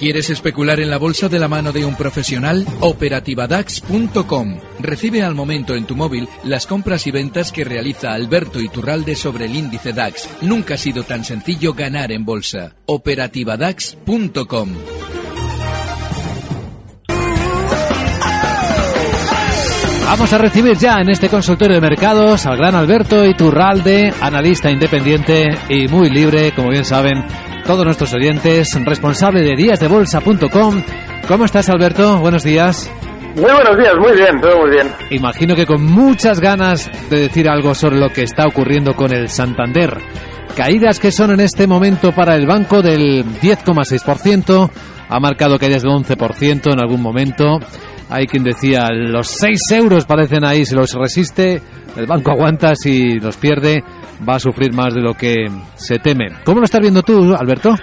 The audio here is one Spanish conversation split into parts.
¿Quieres especular en la bolsa de la mano de un profesional? Operativadax.com. Recibe al momento en tu móvil las compras y ventas que realiza Alberto Iturralde sobre el índice DAX. Nunca ha sido tan sencillo ganar en bolsa. Operativadax.com. Vamos a recibir ya en este consultorio de mercados al gran Alberto Iturralde, analista independiente y muy libre, como bien saben, todos nuestros oyentes, responsable de díasdebolsa.com. ¿Cómo estás, Alberto? Buenos días. Muy buenos días, muy bien, todo muy bien. Imagino que con muchas ganas de decir algo sobre lo que está ocurriendo con el Santander. Caídas que son en este momento para el banco del 10,6%, ha marcado caídas del 11% en algún momento. Hay quien decía, los 6 euros parecen ahí, si los resiste, el banco aguanta, si los pierde, va a sufrir más de lo que se teme. ¿Cómo lo estás viendo tú, Alberto?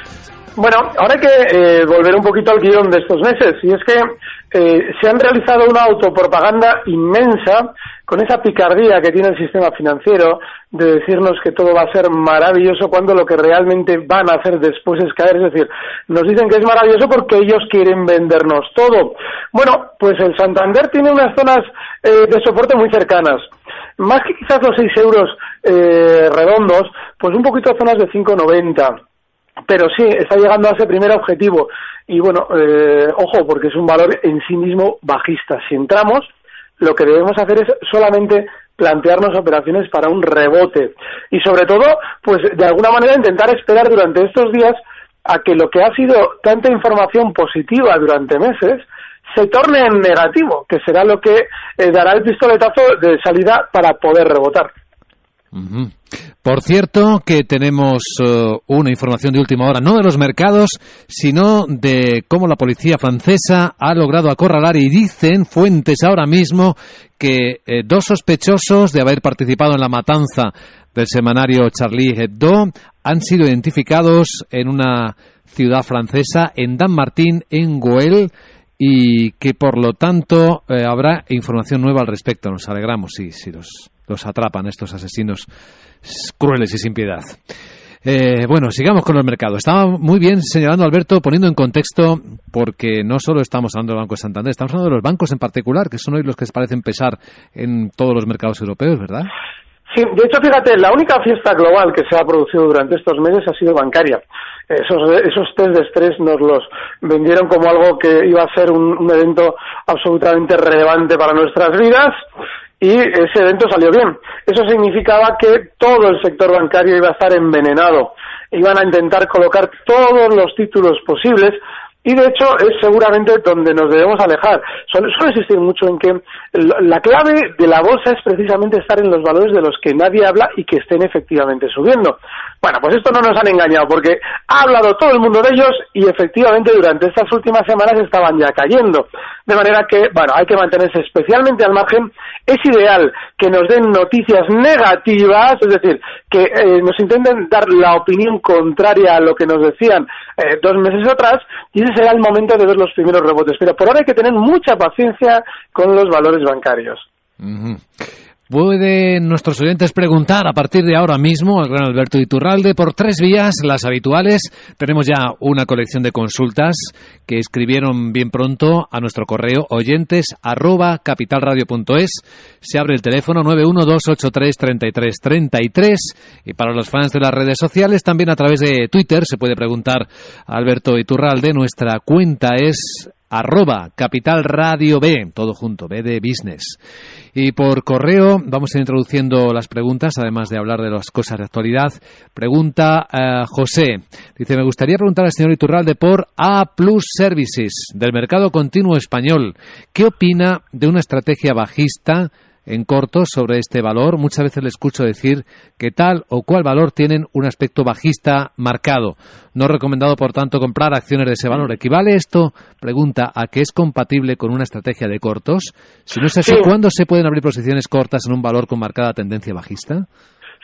Bueno, ahora hay que eh, volver un poquito al guion de estos meses, y es que eh, se han realizado una autopropaganda inmensa con esa picardía que tiene el sistema financiero de decirnos que todo va a ser maravilloso cuando lo que realmente van a hacer después es caer. Es decir, nos dicen que es maravilloso porque ellos quieren vendernos todo. Bueno, pues el Santander tiene unas zonas eh, de soporte muy cercanas más que quizás los 6 euros eh, redondos, pues un poquito zonas de 5,90. Pero sí, está llegando a ese primer objetivo. Y bueno, eh, ojo, porque es un valor en sí mismo bajista. Si entramos, lo que debemos hacer es solamente plantearnos operaciones para un rebote. Y sobre todo, pues de alguna manera intentar esperar durante estos días a que lo que ha sido tanta información positiva durante meses, se torne en negativo, que será lo que eh, dará el pistoletazo de salida para poder rebotar. Por cierto, que tenemos eh, una información de última hora, no de los mercados, sino de cómo la policía francesa ha logrado acorralar y dicen fuentes ahora mismo que eh, dos sospechosos de haber participado en la matanza del semanario Charlie Hebdo han sido identificados en una ciudad francesa, en Dan Martín, en Goel, y que por lo tanto eh, habrá información nueva al respecto. Nos alegramos si, si los, los atrapan estos asesinos crueles y sin piedad. Eh, bueno, sigamos con el mercado. Estaba muy bien señalando Alberto, poniendo en contexto, porque no solo estamos hablando del Banco de Santander, estamos hablando de los bancos en particular, que son hoy los que parecen pesar en todos los mercados europeos, ¿verdad? Sí, de hecho, fíjate, la única fiesta global que se ha producido durante estos meses ha sido bancaria esos, esos test de estrés nos los vendieron como algo que iba a ser un, evento absolutamente relevante para nuestras vidas y ese evento salió bien. Eso significaba que todo el sector bancario iba a estar envenenado. Iban a intentar colocar todos los títulos posibles y de hecho es seguramente donde nos debemos alejar. Suele, suele insistir mucho en que la clave de la bolsa es precisamente estar en los valores de los que nadie habla y que estén efectivamente subiendo. Bueno, pues esto no nos han engañado porque ha hablado todo el mundo de ellos y efectivamente durante estas últimas semanas estaban ya cayendo. De manera que, bueno, hay que mantenerse especialmente al margen. Es ideal que nos den noticias negativas, es decir, que eh, nos intenten dar la opinión contraria a lo que nos decían eh, dos meses atrás será el momento de ver los primeros rebotes. Pero por ahora hay que tener mucha paciencia con los valores bancarios. Pueden nuestros oyentes preguntar a partir de ahora mismo al gran Alberto Iturralde por tres vías, las habituales. Tenemos ya una colección de consultas que escribieron bien pronto a nuestro correo oyentes arroba capitalradio.es. Se abre el teléfono 912833333 y para los fans de las redes sociales también a través de Twitter se puede preguntar a Alberto Iturralde. Nuestra cuenta es arroba Capital Radio B, todo junto, B de Business. Y por correo vamos a ir introduciendo las preguntas, además de hablar de las cosas de actualidad. Pregunta eh, José. Dice, me gustaría preguntar al señor Iturralde por A Plus Services, del mercado continuo español. ¿Qué opina de una estrategia bajista en corto sobre este valor. Muchas veces le escucho decir que tal o cual valor tienen un aspecto bajista marcado. No recomendado, por tanto, comprar acciones de ese valor. ¿Equivale esto, pregunta, a que es compatible con una estrategia de cortos? Si no es así, ¿cuándo se pueden abrir posiciones cortas en un valor con marcada tendencia bajista?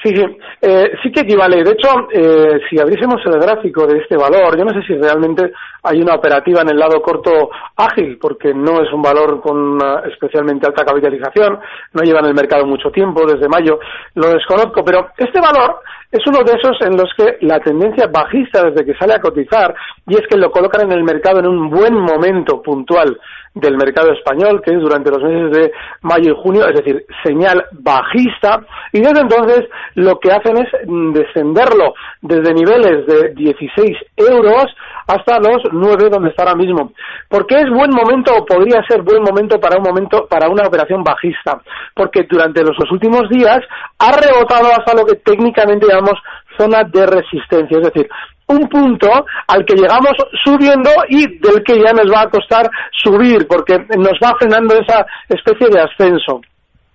Sí, sí, eh, sí que equivale. De hecho, eh, si abriésemos el gráfico de este valor, yo no sé si realmente hay una operativa en el lado corto ágil, porque no es un valor con especialmente alta capitalización, no lleva en el mercado mucho tiempo, desde mayo, lo desconozco, pero este valor es uno de esos en los que la tendencia bajista desde que sale a cotizar, y es que lo colocan en el mercado en un buen momento puntual del mercado español, que es durante los meses de mayo y junio, es decir, señal bajista, y desde entonces lo que hacen es descenderlo desde niveles de 16 euros hasta los 9 donde está ahora mismo. ¿Por qué es buen momento o podría ser buen momento para un momento para una operación bajista? Porque durante los, últimos días ha rebotado hasta lo que técnicamente llamamos zona de resistencia, es decir, un punto al que llegamos subiendo y del que ya nos va a costar subir porque nos va frenando esa especie de ascenso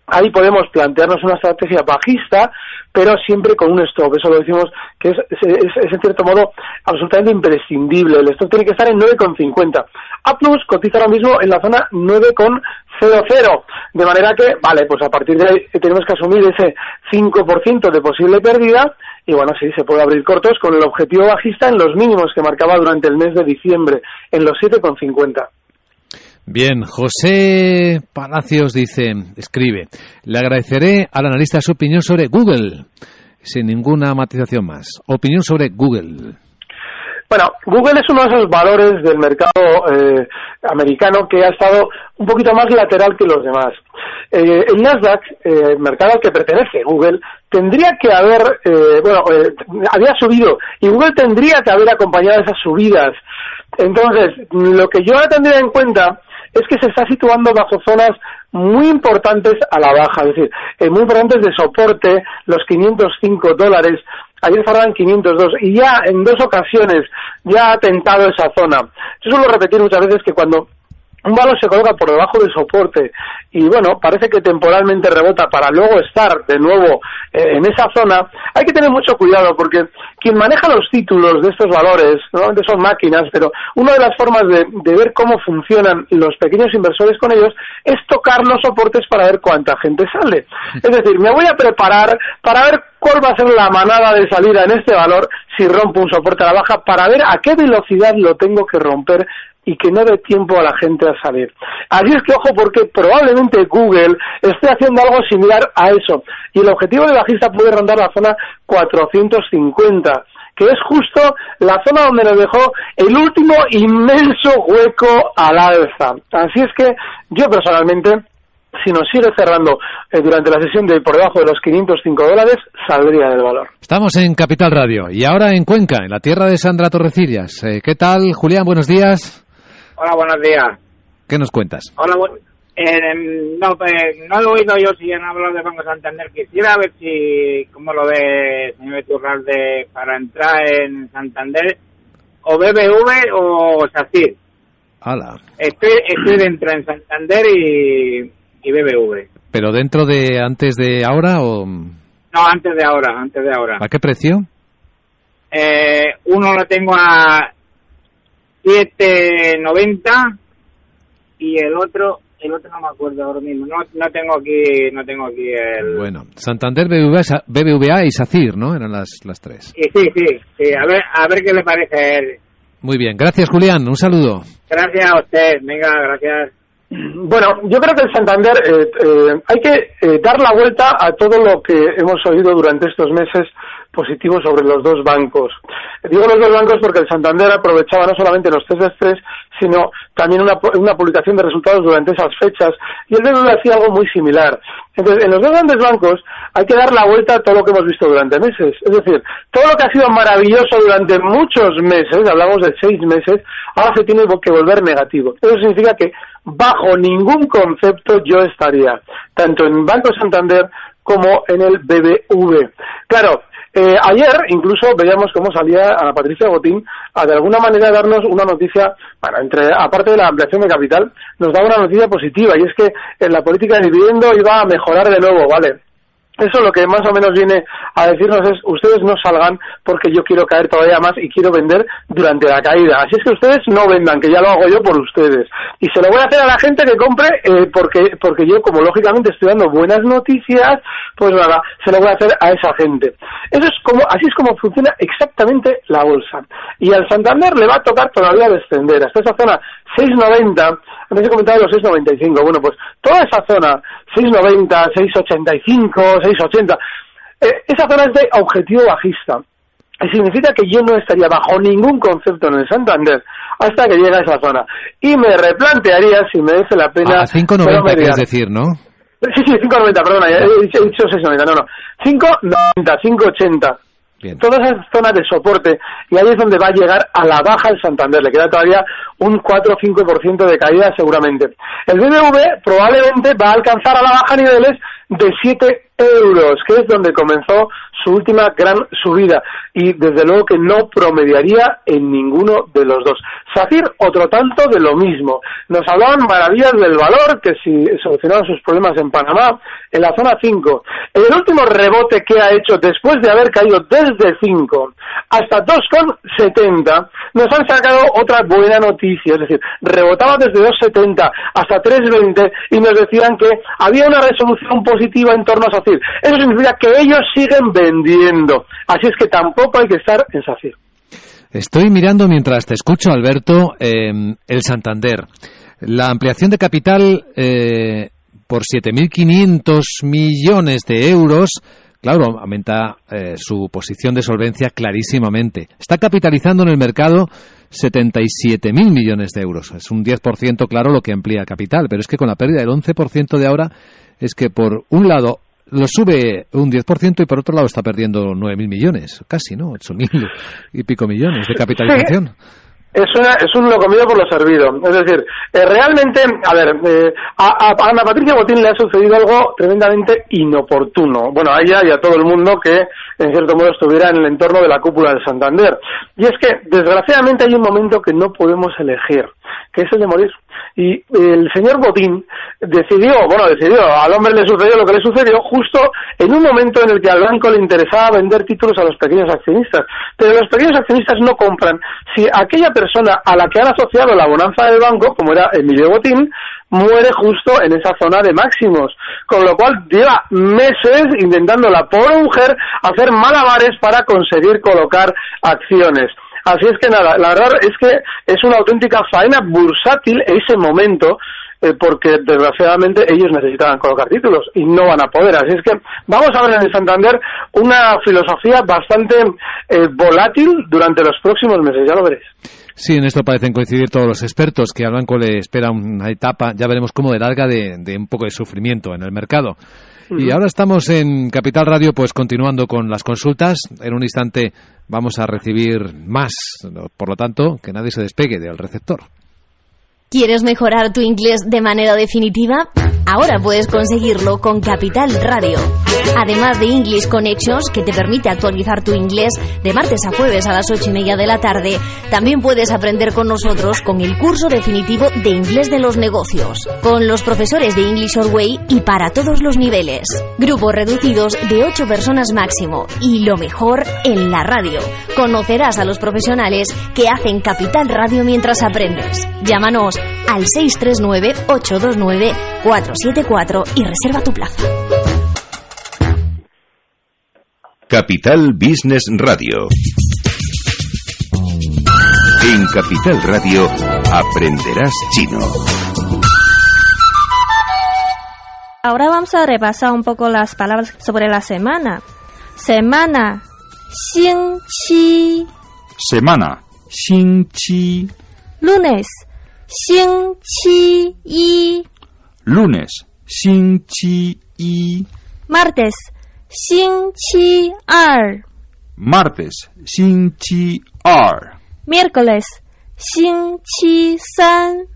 ahí podemos plantearnos una estrategia bajista, pero siempre con un stop. Eso lo decimos que es, es, en cierto modo absolutamente imprescindible. El stop tiene que estar en 9,50. A Plus cotiza ahora mismo en la zona 9,00. De manera que, vale, pues a partir de ahí tenemos que asumir ese 5% de posible pérdida. Y bueno, sí, se puede abrir cortos con el objetivo bajista en los mínimos que marcaba durante el mes de diciembre, en los 7,50. Bien, José Palacios dice, escribe, le agradeceré al analista su opinión sobre Google, sin ninguna matización más. Opinión sobre Google. Bueno, Google es uno de esos valores del mercado eh, americano que ha estado un poquito más lateral que los demás. Eh, el Nasdaq, eh, el mercado al que pertenece Google, tendría que haber, bueno, había subido y Google tendría que haber acompañado esas subidas. Entonces, lo que yo tendría en cuenta es que se está situando bajo zonas muy importantes a la baja, es decir, eh, muy importantes de soporte, los 505 dólares, ayer cerraban 502 y ya en dos ocasiones ya ha tentado esa zona. Yo suelo repetir muchas veces que cuando un valor se coloca por debajo del soporte y bueno, parece que temporalmente rebota para luego estar de nuevo eh, en esa zona, hay que tener mucho cuidado porque quien maneja los títulos de estos valores, normalmente son máquinas, pero una de las formas de, de ver cómo funcionan los pequeños inversores con ellos es tocar los soportes para ver cuánta gente sale. Es decir, me voy a preparar para ver cuál va a ser la manada de salida en este valor si rompo un soporte a la baja para ver a qué velocidad lo tengo que romper y que no dé tiempo a la gente a salir. Así es que ojo porque probablemente Google esté haciendo algo similar a eso y el objetivo de bajista puede rondar la zona 450 que es justo la zona donde nos dejó el último inmenso hueco al alza. Así es que yo personalmente si nos sigue cerrando eh, durante la sesión de por debajo de los 505 dólares, saldría del valor. Estamos en Capital Radio y ahora en Cuenca, en la tierra de Sandra Torrecillas. Eh, ¿Qué tal, Julián? Buenos días. Hola, buenos días. ¿Qué nos cuentas? Hola, eh, no, pues, no he oído yo si han hablado de Banco Santander. Quisiera ver si, cómo lo ve señor Turralde para entrar en Santander, o BBV o SACIR. Hala. Estoy, estoy dentro en Santander y, y BBV. ¿Pero dentro de antes de ahora o...? No, antes de ahora, antes de ahora. ¿A qué precio? Eh, uno lo tengo a 7.90 y el otro el otro no me acuerdo ahora mismo. No, no tengo aquí no tengo aquí el bueno Santander BBVA, BBVA y SACIR no eran las las tres. Sí sí sí, a ver a ver qué le parece muy bien. Gracias Julián. Un saludo. Gracias a usted. Venga gracias. Bueno, yo creo que el Santander eh, eh, hay que eh, dar la vuelta a todo lo que hemos oído durante estos meses positivo sobre los dos bancos. Digo los dos bancos porque el Santander aprovechaba no solamente los test de sino también una, una publicación de resultados durante esas fechas, y el BBVA hacía algo muy similar. Entonces, en los dos grandes bancos hay que dar la vuelta a todo lo que hemos visto durante meses. Es decir, todo lo que ha sido maravilloso durante muchos meses, hablamos de seis meses, ahora se tiene que volver negativo. Eso significa que bajo ningún concepto yo estaría, tanto en Banco Santander como en el BBV. Claro, Eh, ayer incluso veíamos cómo salía a Patricia Botín a de alguna manera darnos una noticia, bueno, entre aparte de la ampliación de capital, nos da una noticia positiva y es que en la política de dividendo iba a mejorar de nuevo, ¿vale? Eso lo que más o menos viene a decirnos es, ustedes no salgan porque yo quiero caer todavía más y quiero vender durante la caída. Así es que ustedes no vendan, que ya lo hago yo por ustedes. Y se lo voy a hacer a la gente que compre eh, porque, porque yo, como lógicamente estoy dando buenas noticias, pues nada, se lo voy a hacer a esa gente. Eso es como, así es como funciona exactamente la bolsa. Y al Santander le va a tocar todavía descender hasta esa zona 690 antes he comentado los 6.95. Bueno, pues toda esa zona, 6.90, 6.85, 6.80, esa zona es de objetivo bajista. Y significa que yo no estaría bajo ningún concepto en el Santander hasta que llegue a esa zona. Y me replantearía si merece la pena... A 5.90 quieres decir, ¿no? Sí, sí, 5.90, perdona, he dicho 6.90, no, no. 5.90, 5.80. Todas esas zonas de soporte, y ahí es donde va a llegar a la baja el Santander. Le queda todavía un 4 o 5% de caída seguramente. El BBV probablemente va a alcanzar a la baja niveles de 7 euros, que es donde comenzó su última gran subida y desde luego que no promediaría en ninguno de los dos. SACIR, otro tanto de lo mismo. Nos hablaban maravillas del valor, que si solucionaban sus problemas en Panamá, en la zona 5. El último rebote que ha hecho después de haber caído desde 5 hasta 2,70, nos han sacado otra buena noticia, es decir, rebotaba desde 2,70 hasta 3,20 y nos decían que había una resolución positiva en torno a SACIR. Eso significa que ellos siguen vendiendo. Así es que tampoco hay que estar en SACIR. Estoy mirando mientras te escucho, Alberto, eh, el Santander. La ampliación de capital eh, por 7.500 millones de euros, claro, aumenta eh, su posición de solvencia clarísimamente. Está capitalizando en el mercado 77.000 millones de euros. Es un 10% claro lo que amplía capital, pero es que con la pérdida del 11% de ahora es que por un lado lo sube un 10% y por otro lado está perdiendo 9.000 millones, casi, ¿no? 8.000 y pico millones de capitalización. Es, es un lo comido por lo servido. Es decir, eh, realmente, a ver, eh, a, Ana Patricia Botín le ha sucedido algo tremendamente inoportuno. Bueno, a ella y a todo el mundo que, en cierto modo, estuviera en el entorno de la cúpula del Santander. Y es que, desgraciadamente, hay un momento que no podemos elegir, que es el de morir. Y el señor Botín decidió, bueno, decidió, al hombre le sucedió lo que le sucedió justo en un momento en el que al banco le interesaba vender títulos a los pequeños accionistas. Pero los pequeños accionistas no compran si aquella persona a la que han asociado la bonanza del banco, como era Emilio Botín, muere justo en esa zona de máximos, con lo cual lleva meses intentando la pobre mujer hacer malabares para conseguir colocar acciones. Así es que nada, la verdad es que es una auténtica faena bursátil ese momento, eh, porque desgraciadamente ellos necesitaban colocar títulos y no van a poder. Así es que vamos a ver en el Santander una filosofía bastante eh, volátil durante los próximos meses, ya lo veréis. Sí, en esto parecen coincidir todos los expertos, que al banco le espera una etapa, ya veremos cómo de larga, de, de un poco de sufrimiento en el mercado. Y ahora estamos en Capital Radio, pues continuando con las consultas. En un instante vamos a recibir más. Por lo tanto, que nadie se despegue del receptor. ¿Quieres mejorar tu inglés de manera definitiva? Ahora puedes conseguirlo con Capital Radio. Además de English Connections, que te permite actualizar tu inglés de martes a jueves a las ocho y media de la tarde, también puedes aprender con nosotros con el curso definitivo de inglés de los negocios, con los profesores de English Our Way y para todos los niveles. Grupos reducidos de ocho personas máximo y lo mejor en la radio. Conocerás a los profesionales que hacen Capital Radio mientras aprendes. Llámanos al 639-829-474 y reserva tu plaza. Capital Business Radio. En Capital Radio aprenderás chino. Ahora vamos a repasar un poco las palabras sobre la semana. Semana, xin chi. Semana, xin chi. Lunes, xin chi y lunes, Xin Chi Y. Martes, sin Chi Ar. Martes, Xin Chi Ar. Miércoles, sin Chi San.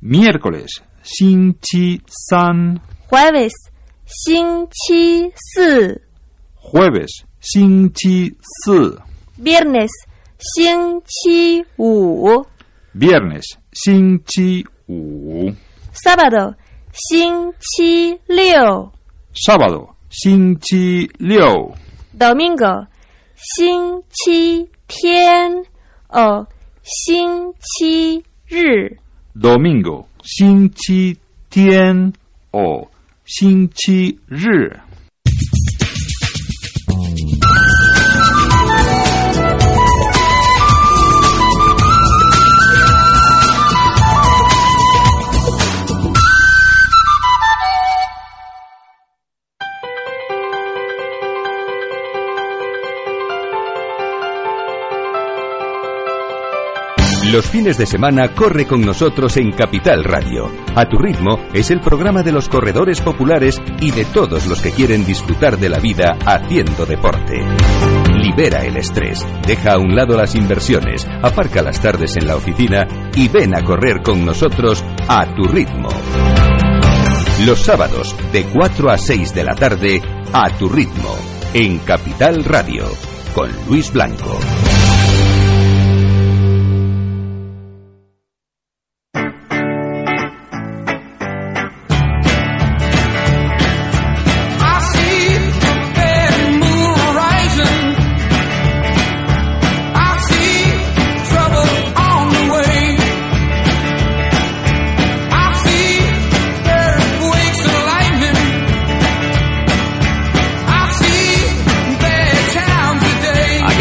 Miércoles, sin Chi San. Jueves, sin Chi Si. Jueves, sin Chi Si. Viernes, sin Chi Wu. Viernes, Xin Chi Wu. Sábado, 星期六。sábado 星期六。Domingo, 星期天。哦星期日。Domingo 星期天。哦星期日。Los fines de semana corre con nosotros en Capital Radio. A tu ritmo es el programa de los corredores populares y de todos los que quieren disfrutar de la vida haciendo deporte. Libera el estrés, deja a un lado las inversiones, aparca las tardes en la oficina y ven a correr con nosotros a tu ritmo. Los sábados de 4 a 6 de la tarde a tu ritmo en Capital Radio con Luis Blanco.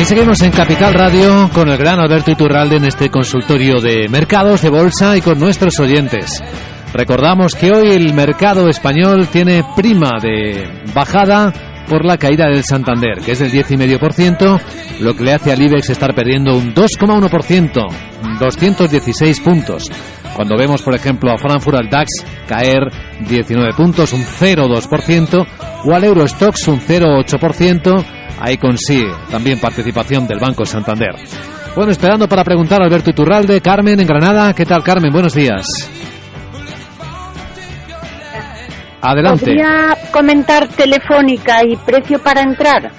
Seguimos en Capital Radio con el gran Alberto Iturralde en este consultorio de mercados de bolsa y con nuestros oyentes. Recordamos que hoy el mercado español tiene prima de bajada por la caída del Santander, que es del 10,5%, lo que le hace al IBEX estar perdiendo un 2,1%, 216 puntos. Cuando vemos, por ejemplo, a Frankfurt al DAX caer 19 puntos, un 0,2%, o al Eurostox un 0,8%, ahí consigue también participación del Banco Santander. Bueno, esperando para preguntar a Alberto Iturralde, Carmen en Granada. ¿Qué tal, Carmen? Buenos días. Adelante. ¿Podría comentar Telefónica y precio para entrar?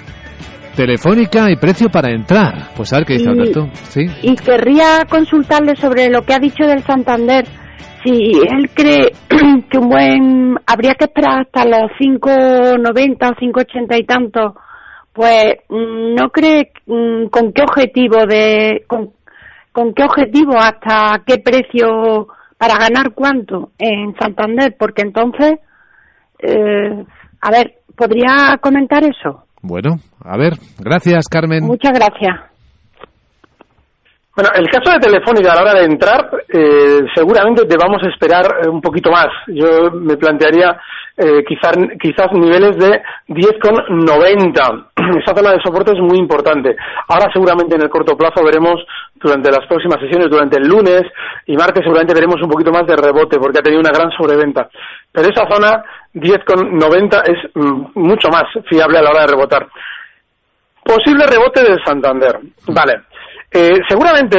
Telefónica y precio para entrar. Pues a ver qué dice Y- Alberto. Sí. Y querría consultarle sobre lo que ha dicho del Santander. Si él cree que un buen... Habría que esperar hasta los 5,90 o 5,80 y tanto. Pues mm, no cree mm, con qué objetivo de... Con, con qué objetivo hasta qué precio para ganar cuánto en Santander. Porque entonces... eh, a ver, ¿podría comentar eso? Bueno, a ver. Gracias, Carmen. Muchas gracias. Bueno, el caso de Telefónica a la hora de entrar, eh, seguramente debamos esperar eh, un poquito más. Yo me plantearía eh, quizás, quizás niveles de 10,90. Esa zona de soporte es muy importante. Ahora seguramente en el corto plazo veremos durante las próximas sesiones, durante el lunes y martes seguramente veremos un poquito más de rebote porque ha tenido una gran sobreventa. Pero esa zona 10,90 es mm, mucho más fiable a la hora de rebotar. Posible rebote del Santander. Vale. Eh, seguramente,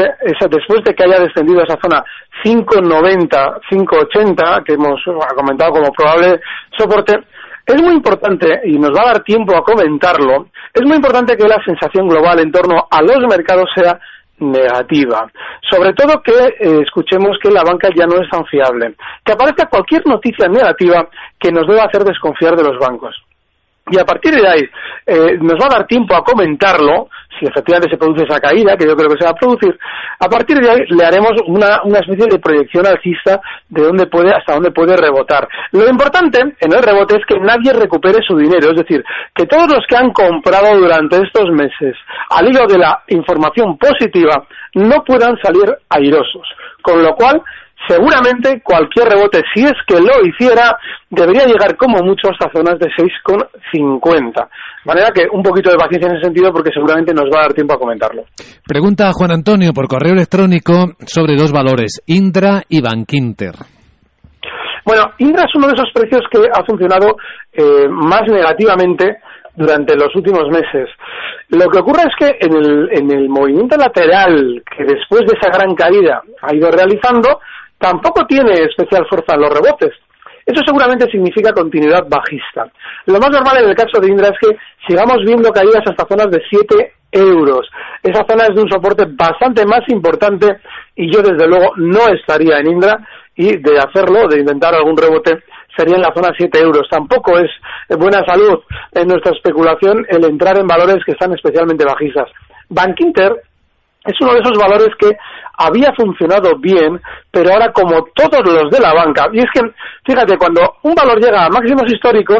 después de que haya descendido a esa zona 5,90, 5,80, que hemos eh, comentado como probable soporte, es muy importante, y nos va a dar tiempo a comentarlo, es muy importante que la sensación global en torno a los mercados sea negativa. Sobre todo que eh, escuchemos que la banca ya no es tan fiable. Que aparezca cualquier noticia negativa que nos deba hacer desconfiar de los bancos. Y a partir de ahí eh, nos va a dar tiempo a comentarlo, si efectivamente se produce esa caída, que yo creo que se va a producir. A partir de ahí le haremos una, una especie de proyección alcista de dónde puede, hasta dónde puede rebotar. Lo importante en el rebote es que nadie recupere su dinero, es decir, que todos los que han comprado durante estos meses al hilo de la información positiva no puedan salir airosos. Con lo cual, seguramente cualquier rebote, si es que lo hiciera, debería llegar como mucho hasta zonas de 6,50. De manera que un poquito de paciencia en ese sentido porque seguramente nos va a dar tiempo a comentarlo. Pregunta a Juan Antonio por correo electrónico sobre dos valores, Indra y Bankinter. Bueno, Indra es uno de esos precios que ha funcionado eh, más negativamente durante los últimos meses. Lo que ocurre es que en el, en el movimiento lateral que después de esa gran caída ha ido realizando, tampoco tiene especial fuerza en los rebotes. Eso seguramente significa continuidad bajista. Lo más normal en el caso de Indra es que sigamos viendo caídas hasta zonas de 7 euros. Esa zona es de un soporte bastante más importante y yo desde luego no estaría en Indra y de hacerlo, de intentar algún rebote, sería en la zona 7 euros. Tampoco es buena salud en nuestra especulación el entrar en valores que están especialmente bajistas. Bank Inter es uno de esos valores que había funcionado bien, pero ahora como todos los de la banca, y es que, fíjate, cuando un valor llega a máximos históricos,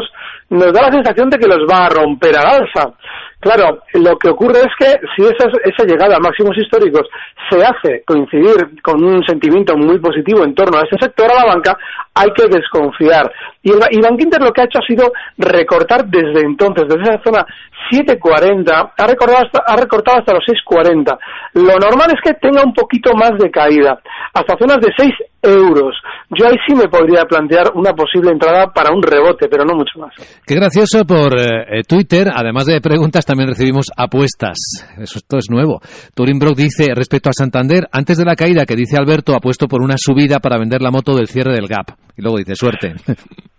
nos da la sensación de que los va a romper al alza. Claro, lo que ocurre es que si esa, esa llegada a máximos históricos se hace coincidir con un sentimiento muy positivo en torno a ese sector, a la banca, hay que desconfiar. Y, el, y Bank Inter lo que ha hecho ha sido recortar desde entonces, desde esa zona 7.40, ha, recortado hasta, ha recortado hasta los 6.40. Lo normal es que tenga un poquito más de caída, hasta zonas de 6 euros. Yo ahí sí me podría plantear una posible entrada para un rebote, pero no mucho más. Qué gracioso por eh, Twitter, además de preguntas, también recibimos apuestas. Eso esto es nuevo. Turin Brock dice respecto a Santander, antes de la caída que dice Alberto, apuesto por una subida para vender la moto del cierre del Gap. Y luego dice suerte.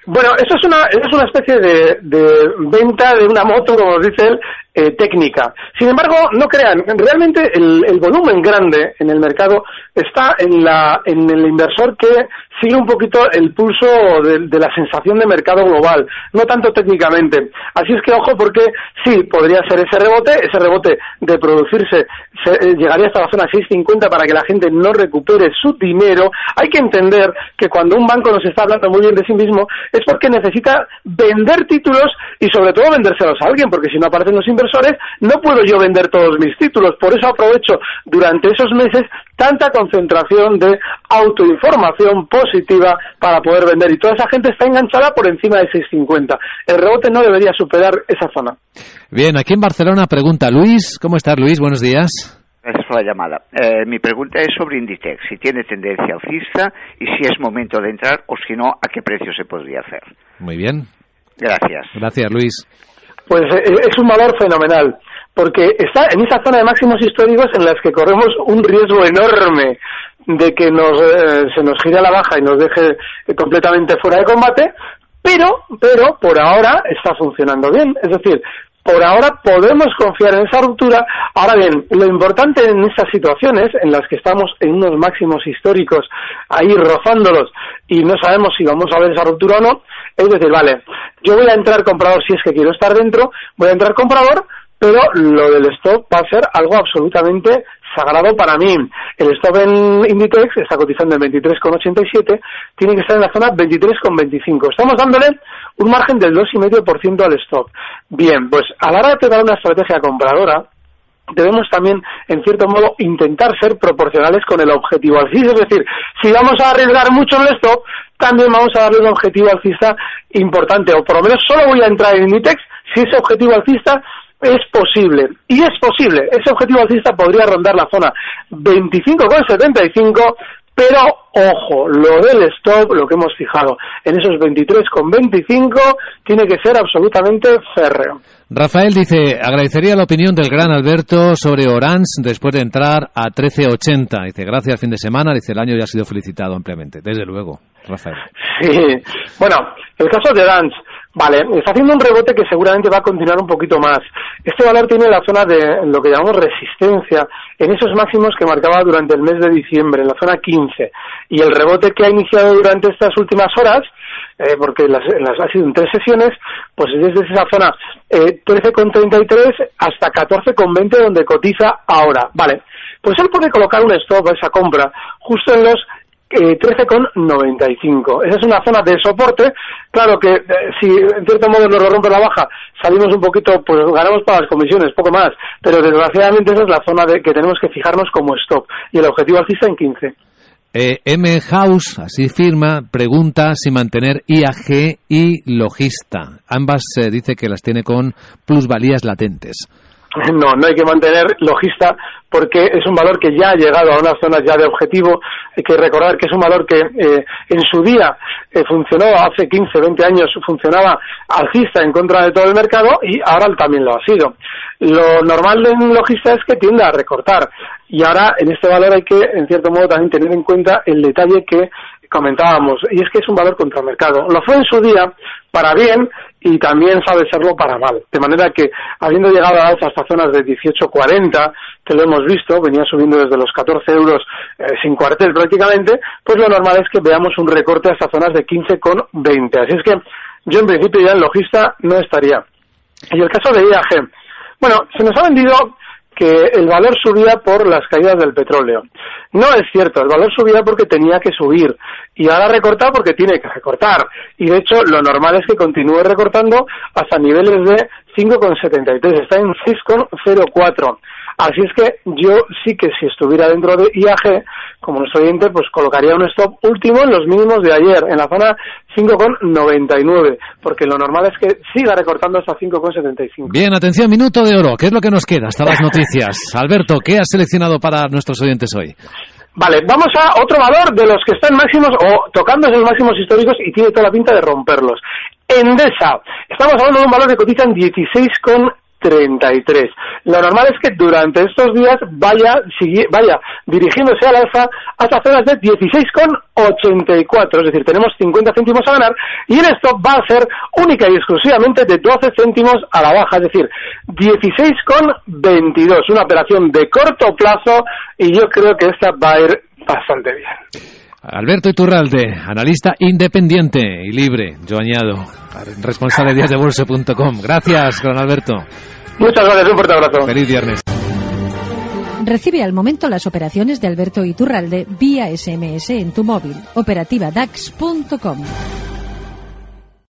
Bueno, eso es una, eso es una especie de, de venta de una moto, como dice él, eh, técnica. Sin embargo, no crean, realmente el, el, volumen grande en el mercado está en, la, en el inversor que sigue un poquito el pulso de, la sensación de mercado global, no tanto técnicamente. Así es que ojo porque sí, podría ser ese rebote, ese rebote de producirse se, eh, llegaría hasta la zona 6.50 para que la gente no recupere su dinero. Hay que entender que cuando un banco nos está hablando muy bien de sí mismo es porque necesita vender títulos y sobre todo vendérselos a alguien, porque si no aparecen los inversores no puedo yo vender todos mis títulos. Por eso aprovecho durante esos meses tanta concentración de autoinformación positiva para poder vender y toda esa gente está enganchada por encima de 6.50. El rebote no debería superar esa zona. Bien, aquí en Barcelona pregunta Luis. ¿Cómo estás, Luis? Buenos días. Gracias por la llamada. Eh, mi pregunta es sobre Inditex, si tiene tendencia alcista y si es momento de entrar o si no, a qué precio se podría hacer. Muy bien. Gracias. Gracias, Luis. Pues eh, es un valor fenomenal porque está en esa zona de máximos históricos en las que corremos un riesgo enorme de que nos, eh, se nos gire a la baja y nos deje completamente fuera de combate, pero, pero por ahora está funcionando bien. Es decir, por ahora podemos confiar en esa ruptura. Ahora bien, lo importante en estas situaciones en las que estamos en unos máximos históricos, ahí rozándolos y no sabemos si vamos a ver esa ruptura o no, es decir, vale, yo voy a entrar comprador si es que quiero estar dentro, voy a entrar comprador, pero lo del stop va a ser algo absolutamente sagrado para mí. El stop en Inditex está cotizando en 23,87, tiene que estar en la zona 23,25. Estamos dándole un margen del 2,5% al stop. Bien, pues a la hora de preparar una estrategia compradora, debemos también, en cierto modo, intentar ser proporcionales con el objetivo alcista. Es decir, si vamos a arriesgar mucho en el stop, también vamos a darle un objetivo alcista importante, o por lo menos solo voy a entrar en Inditex si ese objetivo alcista es posible, y es posible, ese objetivo alcista podría rondar la zona 25,75, pero ojo, lo del stop, lo que hemos fijado en esos 23,25, tiene que ser absolutamente férreo. Rafael dice, agradecería la opinión del gran Alberto sobre Orange después de entrar a 13,80. Dice, gracias fin de semana, dice, el año ya ha sido felicitado ampliamente. Desde luego, Rafael. Sí, bueno, el caso de Orange, Vale, está haciendo un rebote que seguramente va a continuar un poquito más. Este valor tiene la zona de lo que llamamos resistencia en esos máximos que marcaba durante el mes de diciembre, en la zona 15. Y el rebote que ha iniciado durante estas últimas horas, eh, porque las, las, ha sido en tres sesiones, pues es desde esa zona eh, 13,33 hasta 14,20 donde cotiza ahora. Vale, pues él puede colocar un stop a esa compra justo en los eh, 13,95. Esa es una zona de soporte. Claro que eh, si en cierto modo nos rompe la baja, salimos un poquito, pues ganamos para las comisiones, poco más. Pero desgraciadamente esa es la zona de que tenemos que fijarnos como stop. Y el objetivo alcista en 15. Eh, M. House, así firma, pregunta si mantener IAG y Logista. Ambas se eh, dice que las tiene con plusvalías latentes. No, no hay que mantener logista porque es un valor que ya ha llegado a unas zonas ya de objetivo. Hay que recordar que es un valor que eh, en su día eh, funcionó hace 15, 20 años, funcionaba alcista en contra de todo el mercado y ahora también lo ha sido. Lo normal en logista es que tienda a recortar y ahora en este valor hay que, en cierto modo, también tener en cuenta el detalle que comentábamos, y es que es un valor contra mercado. Lo fue en su día para bien y también sabe serlo para mal. De manera que, habiendo llegado a alzas hasta zonas de 18,40, que lo hemos visto, venía subiendo desde los 14 euros eh, sin cuartel prácticamente, pues lo normal es que veamos un recorte hasta zonas de 15,20. Así es que yo en principio ya en logista no estaría. Y el caso de IAG, bueno, se nos ha vendido que el valor subía por las caídas del petróleo. No es cierto, el valor subía porque tenía que subir y ahora recorta porque tiene que recortar. Y de hecho, lo normal es que continúe recortando hasta niveles de 5,73, está en 6,04. Así es que yo sí que si estuviera dentro de IAG, como nuestro oyente, pues colocaría un stop último en los mínimos de ayer, en la zona 5,99, porque lo normal es que siga recortando hasta 5,75. Bien, atención, minuto de oro. ¿Qué es lo que nos queda hasta las noticias? Alberto, ¿qué has seleccionado para nuestros oyentes hoy? Vale, vamos a otro valor de los que están máximos o tocando esos máximos históricos y tiene toda la pinta de romperlos. Endesa. Estamos hablando de un valor que cotiza en 16,99 33. Lo normal es que durante estos días vaya, vaya dirigiéndose al alza hasta zonas de 16,84, es decir, tenemos 50 céntimos a ganar y en esto va a ser única y exclusivamente de 12 céntimos a la baja, es decir, 16,22, una operación de corto plazo y yo creo que esta va a ir bastante bien. Alberto Iturralde, analista independiente y libre, yo añado, responsable de díasdebolsa.com. Gracias, don Alberto. Muchas gracias, un fuerte abrazo. Feliz viernes. Recibe al momento las operaciones de Alberto Iturralde vía SMS en tu móvil. Operativa DAX.com.